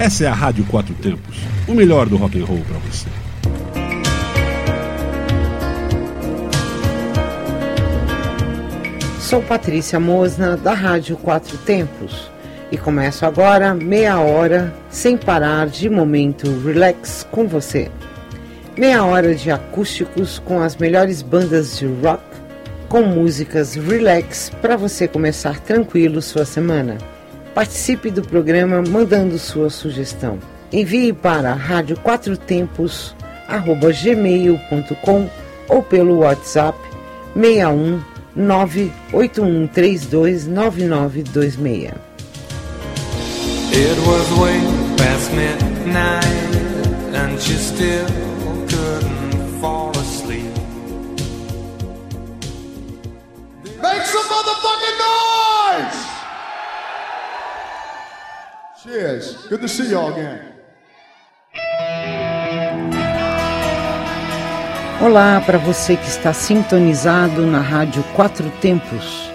Essa é a Rádio Quatro Tempos, o melhor do rock and roll para você. Sou Patrícia Mosna, da Rádio Quatro Tempos, e começo agora meia hora sem parar de momento relax com você. Meia hora de acústicos com as melhores bandas de rock, com músicas relax para você começar tranquilo sua semana. Participe do programa mandando sua sugestão. Envie para rádio quatro tempos gmail.com ou pelo WhatsApp 61 981329926. It was way past midnight and she still Cheers. Good to see y'all again. Olá para você que está sintonizado na Rádio Quatro Tempos.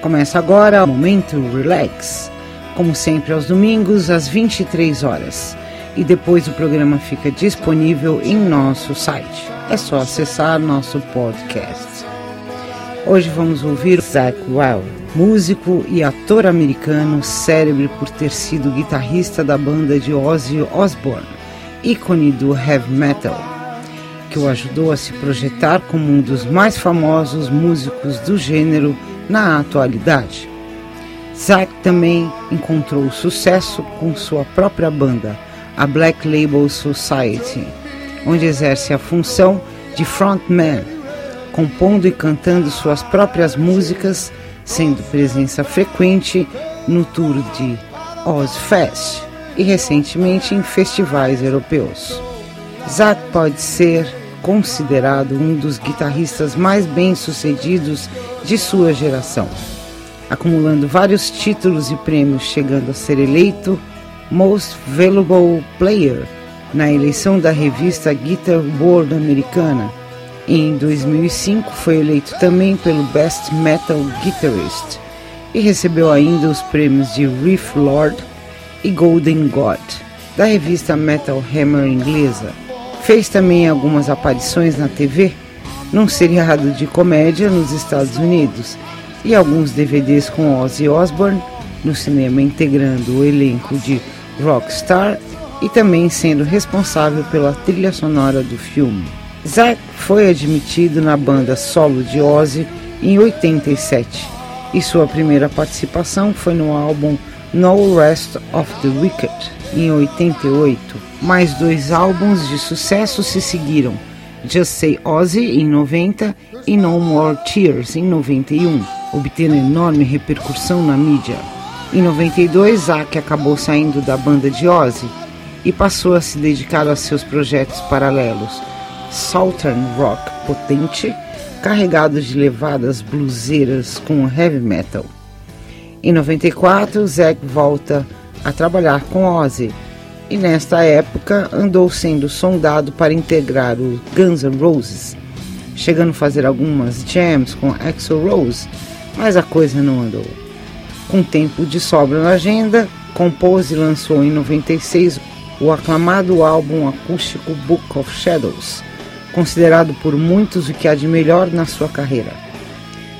Começa agora o Momento Relax, como sempre aos domingos às 23 horas. E depois o programa fica disponível em nosso site. É só acessar nosso podcast. Hoje vamos ouvir Zach Wild, músico e ator americano célebre por ter sido guitarrista da banda de Ozzy Osbourne, ícone do heavy metal que o ajudou a se projetar como um dos mais famosos músicos do gênero na atualidade. Zack também encontrou sucesso com sua própria banda, a Black Label Society, onde exerce a função de frontman, compondo e cantando suas próprias músicas, sendo presença frequente no tour de Ozfest e recentemente em festivais europeus. Zack pode ser considerado um dos guitarristas mais bem-sucedidos de sua geração, acumulando vários títulos e prêmios, chegando a ser eleito Most Valuable Player na eleição da revista Guitar World americana. Em 2005 foi eleito também pelo Best Metal Guitarist e recebeu ainda os prêmios de Riff Lord e Golden God da revista Metal Hammer inglesa. Fez também algumas aparições na TV, num seriado de comédia nos Estados Unidos e alguns DVDs com Ozzy Osbourne no cinema, integrando o elenco de Rockstar e também sendo responsável pela trilha sonora do filme. Zack foi admitido na banda solo de Ozzy em 87 e sua primeira participação foi no álbum No Rest of the Wicked em 88 mais dois álbuns de sucesso se seguiram: Just Say Ozzy em 90 e No More Tears em 91, obtendo enorme repercussão na mídia. Em 92, Zack acabou saindo da banda de Ozzy e passou a se dedicar a seus projetos paralelos, Southern Rock potente, carregado de levadas bluseiras com heavy metal. Em 94, Zack volta a trabalhar com Ozzy e nesta época andou sendo sondado para integrar o Guns N' Roses, chegando a fazer algumas jams com Axl Rose, mas a coisa não andou. Com tempo de sobra na agenda, compôs e lançou em 96 o aclamado álbum acústico Book of Shadows, considerado por muitos o que há de melhor na sua carreira.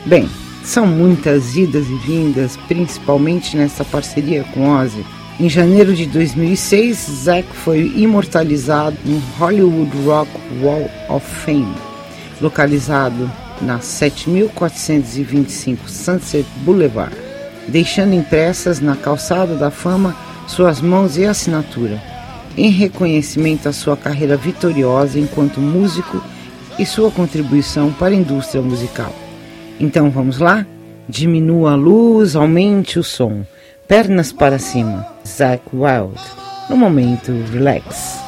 Bem, são muitas idas e vindas, principalmente nessa parceria com Ozzy, em janeiro de 2006, Zack foi imortalizado no Hollywood Rock Wall of Fame, localizado na 7425 Sunset Boulevard, deixando impressas na calçada da fama suas mãos e assinatura, em reconhecimento à sua carreira vitoriosa enquanto músico e sua contribuição para a indústria musical. Então vamos lá? Diminua a luz, aumente o som pernas para cima. Zack Wild. No momento, relax.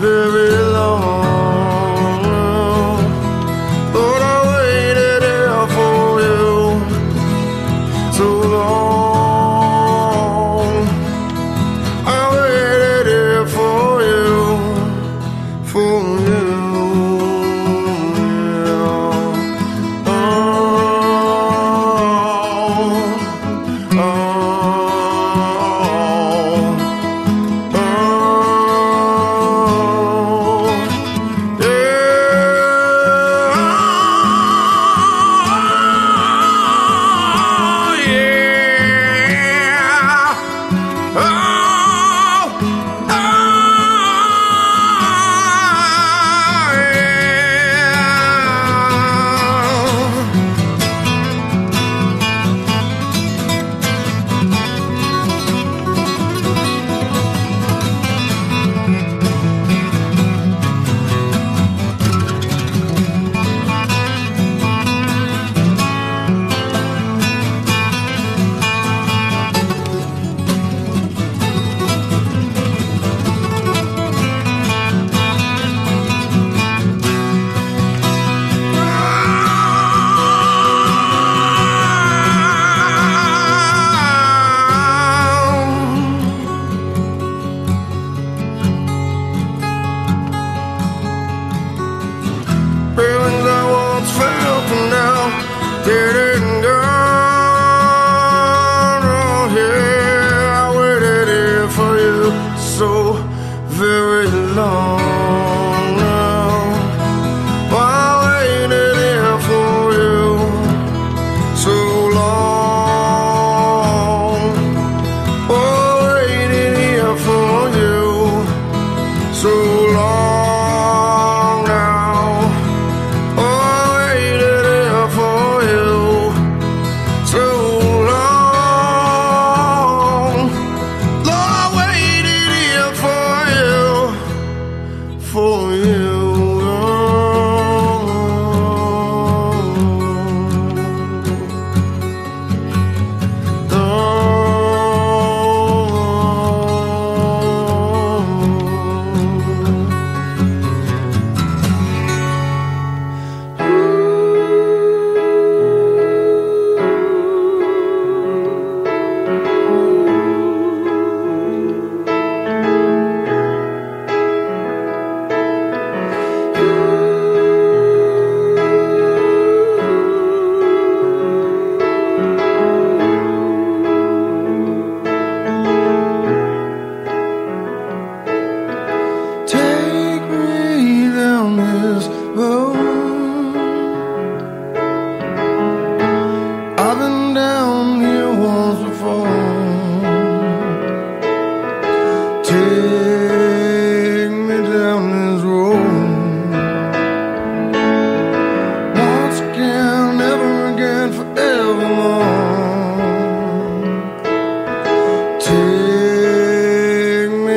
Very long.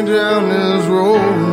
Down this road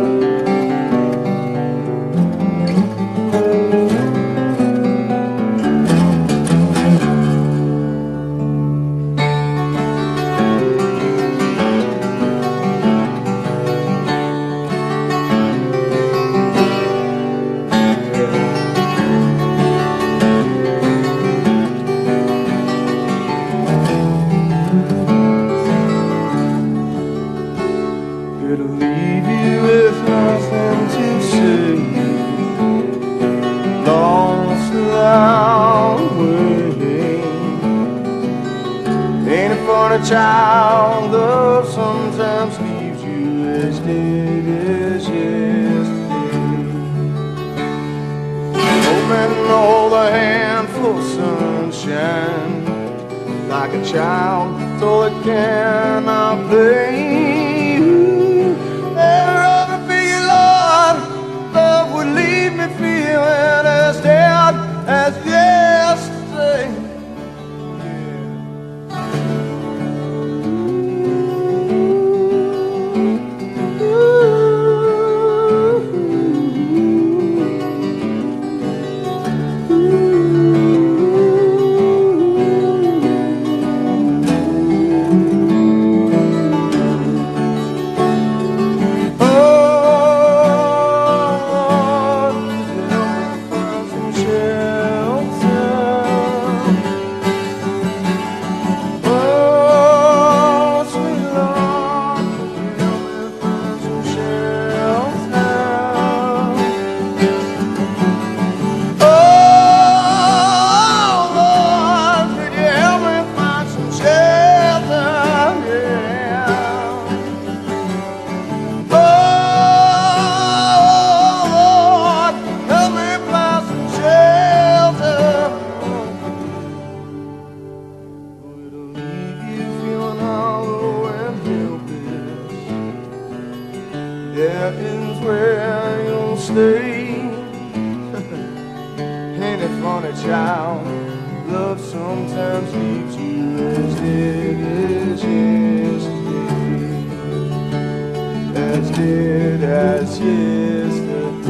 as yesterday,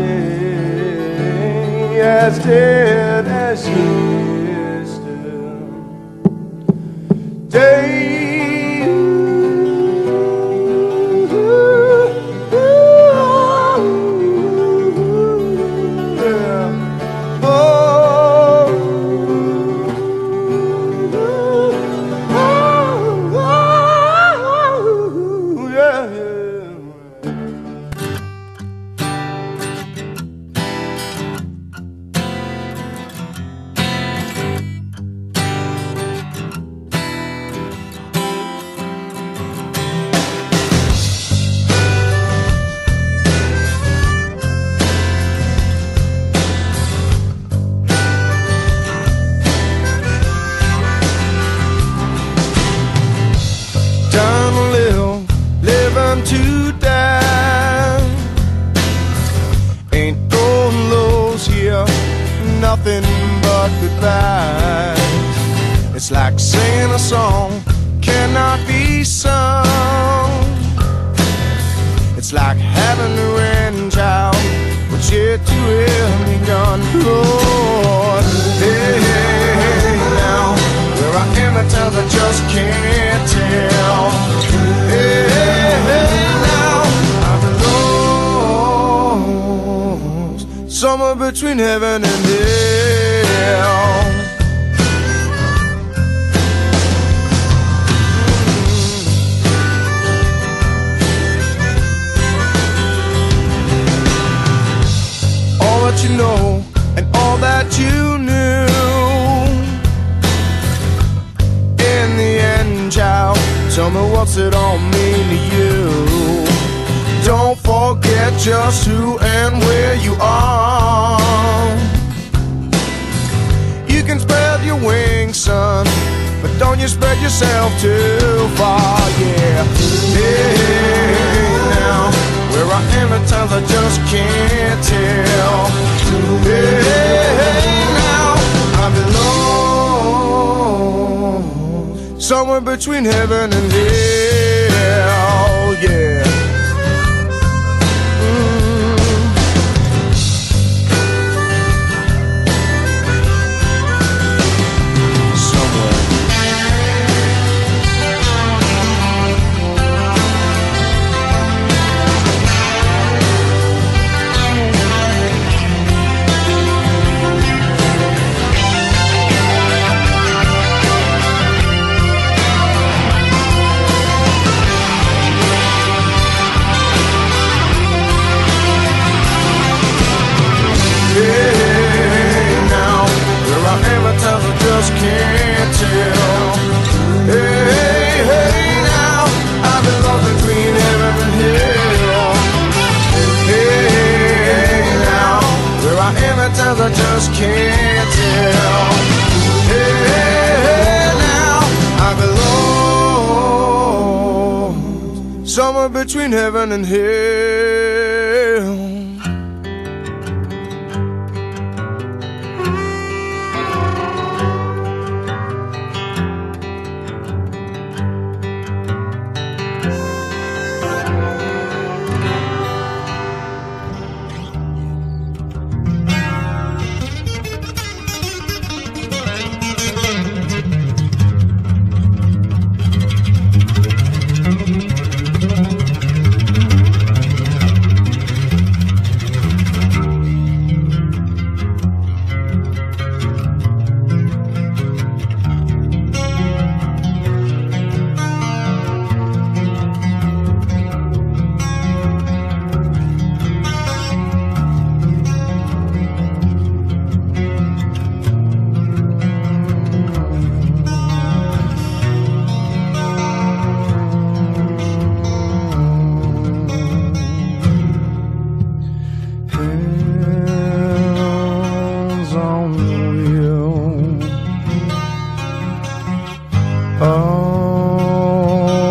as dead as you. Singing a song cannot be sung. It's like having a grandchild, but yet to have begun. Lord, hey, hey, now where I am at times I just can't tell. Hey, hey, now I'm lost, somewhere between heaven and hell. That you know and all that you knew. In the end, child, tell me what's it all mean to you? Don't forget just who and where you are. You can spread your wings, son, but don't you spread yourself too far, yeah. Hey, now, where I am at times I just can't tell. Somewhere between heaven and hell, yeah. Somewhere between heaven and hell. Always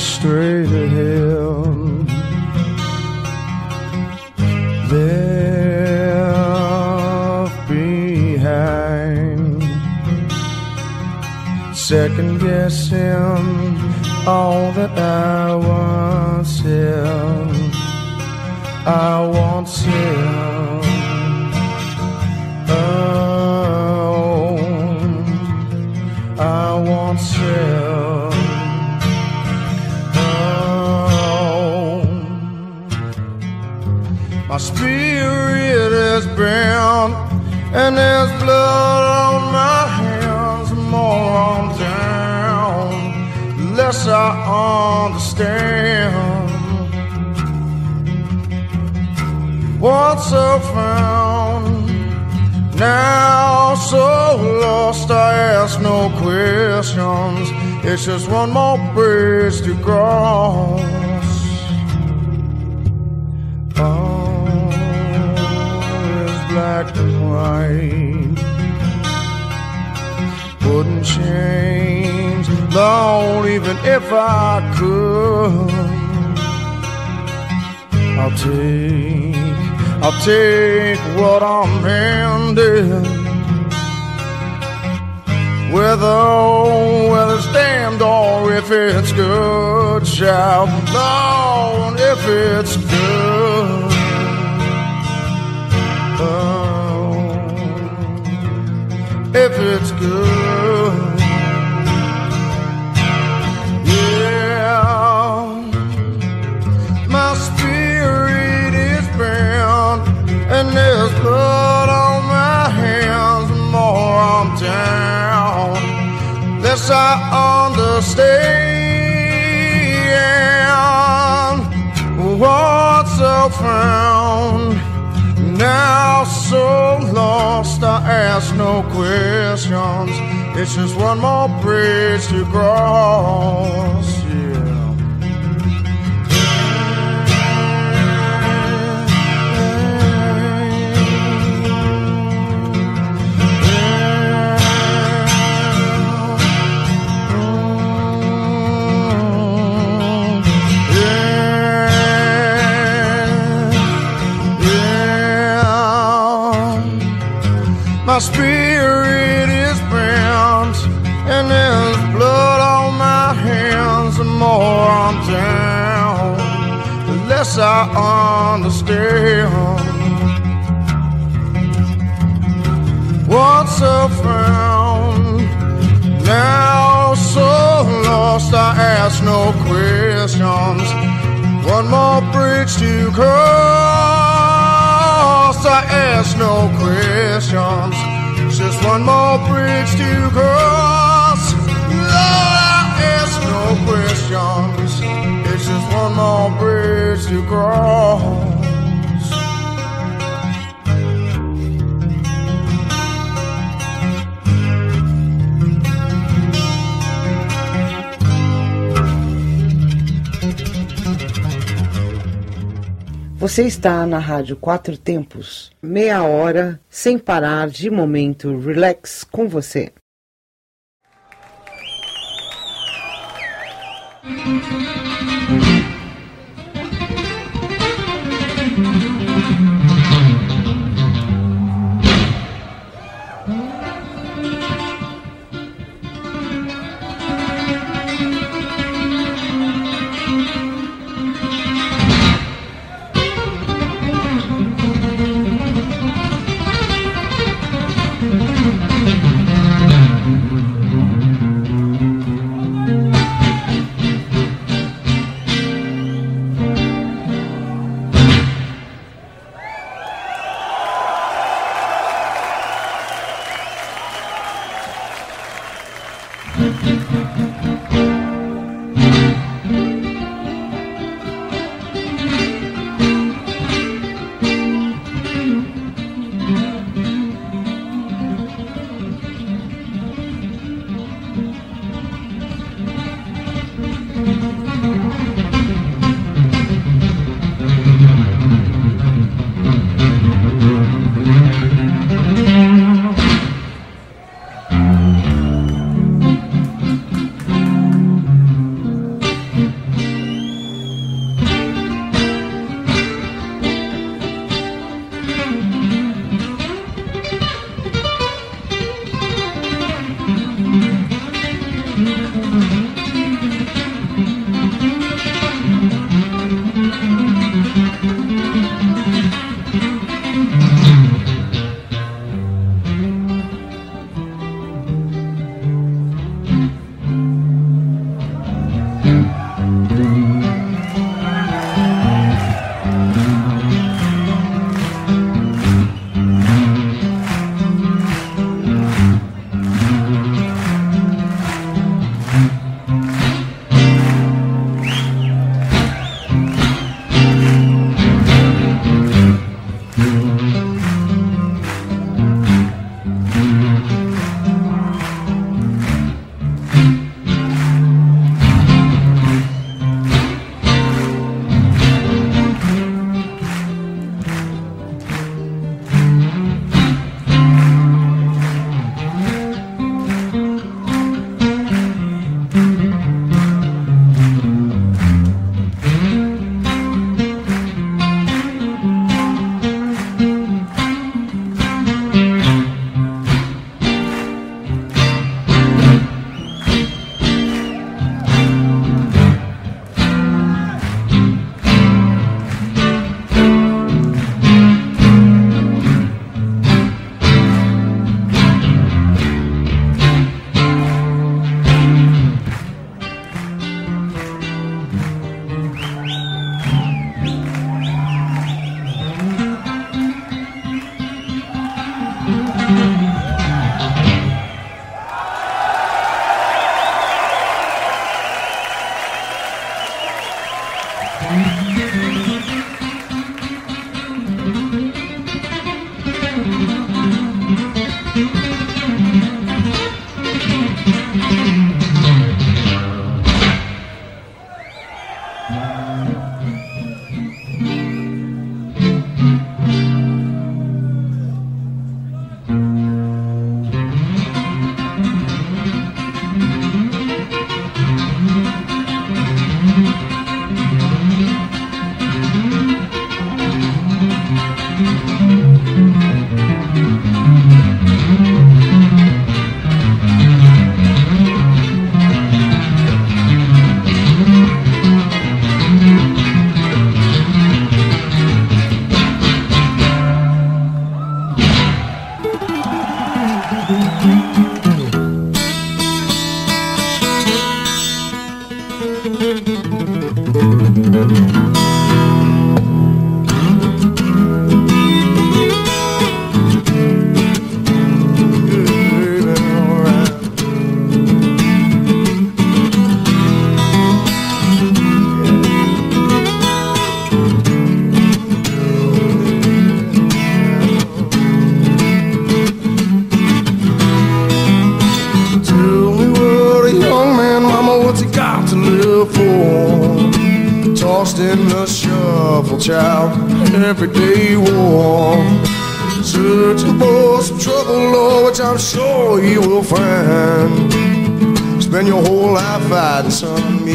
straight ahead. Left behind. Second guessing all that I once said. I and there's blood on my hands. More I'm down, less I understand. Once I found, now so lost, I ask no questions. It's just one more bridge to cross. Black and white. Wouldn't change, Lord, even if I could. I'll take, I'll take what I'm handed. Whether, whether it's damned or if it's good, child, Lord, if it's good. Oh, if it's good. Yeah, my spirit is bound and there's blood on my hands. The more I'm down, less I understand what's I found. So lost, I ask no questions. It's just one more bridge to cross. I understand. Once I found, now so lost, I ask no questions. One more bridge to cross, I ask no questions. Just one more bridge to cross. no bridge to cross. Você está na Rádio Quatro Tempos, meia hora sem parar de momento relax com você.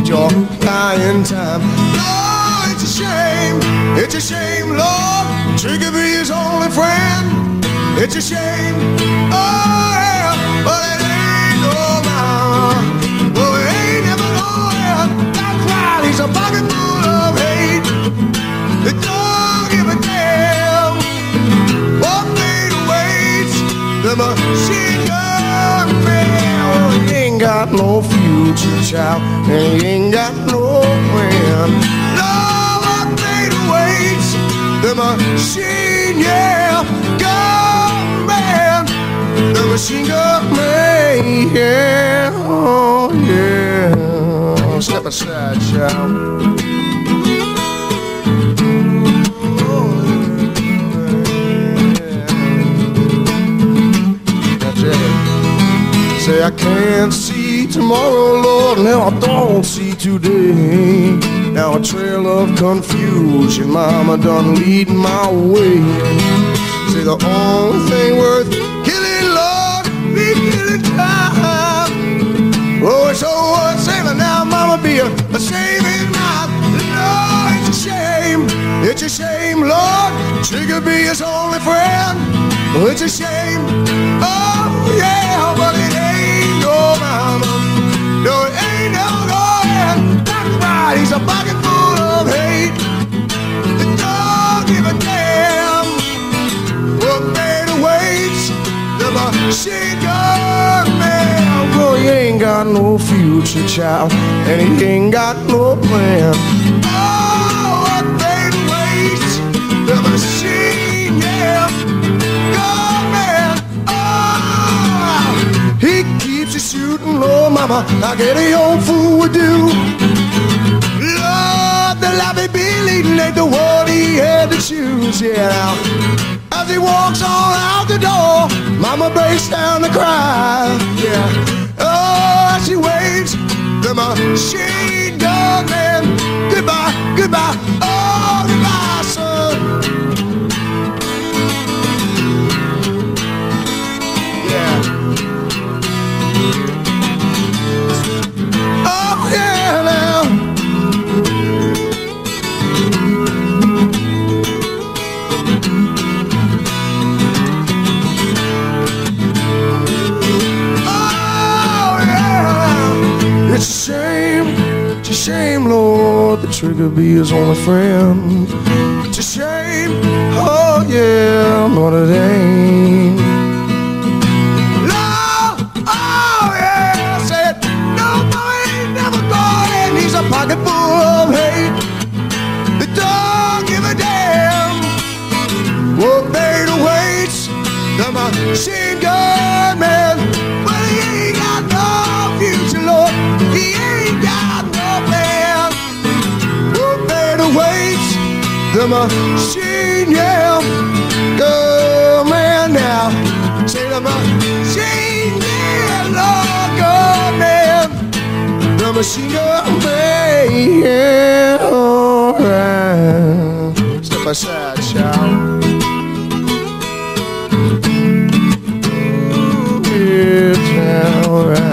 Meet your dying time. Lord, it's a shame, it's a shame, Lord. Trigger be his only friend. It's a shame, oh no future, child, and he ain't got no friend. No, what fate awaits. The machine, yeah, gun man. The machine gun man, yeah, oh yeah. Step aside, child. Oh, it. Say I can't tomorrow, Lord, now I don't see today. Now a trail of confusion, Mama done leading my way. Say the only thing worth killing, Lord, be killing time. Oh, it's worth saving now, Mama, be a, a saving now. Lord, it's a shame, it's a shame, Lord. Trigger be his only friend. Oh, it's a shame, oh yeah, but it ain't no Mama. Right, he's a bucket full of hate. It don't give a damn what fate awaits. The machine gun man. Well, he ain't got no future, child, and he ain't got no plan. Oh, what fate awaits. The machine. Gun man. Oh, he keeps you shooting low, mama, like any old fool would do. The life be leading ain't the one he had to choose, yeah. As he walks on out the door, mama breaks down to cry, yeah. Oh, as she waves, the machine gun man. Goodbye, goodbye, oh, goodbye, Trigger be his only friend. It's a shame, oh yeah, but it ain't. The machine, yeah. Go man now, say the machine, yeah, Lord, go man, the machine man, yeah, alright. Step aside, child. It's alright,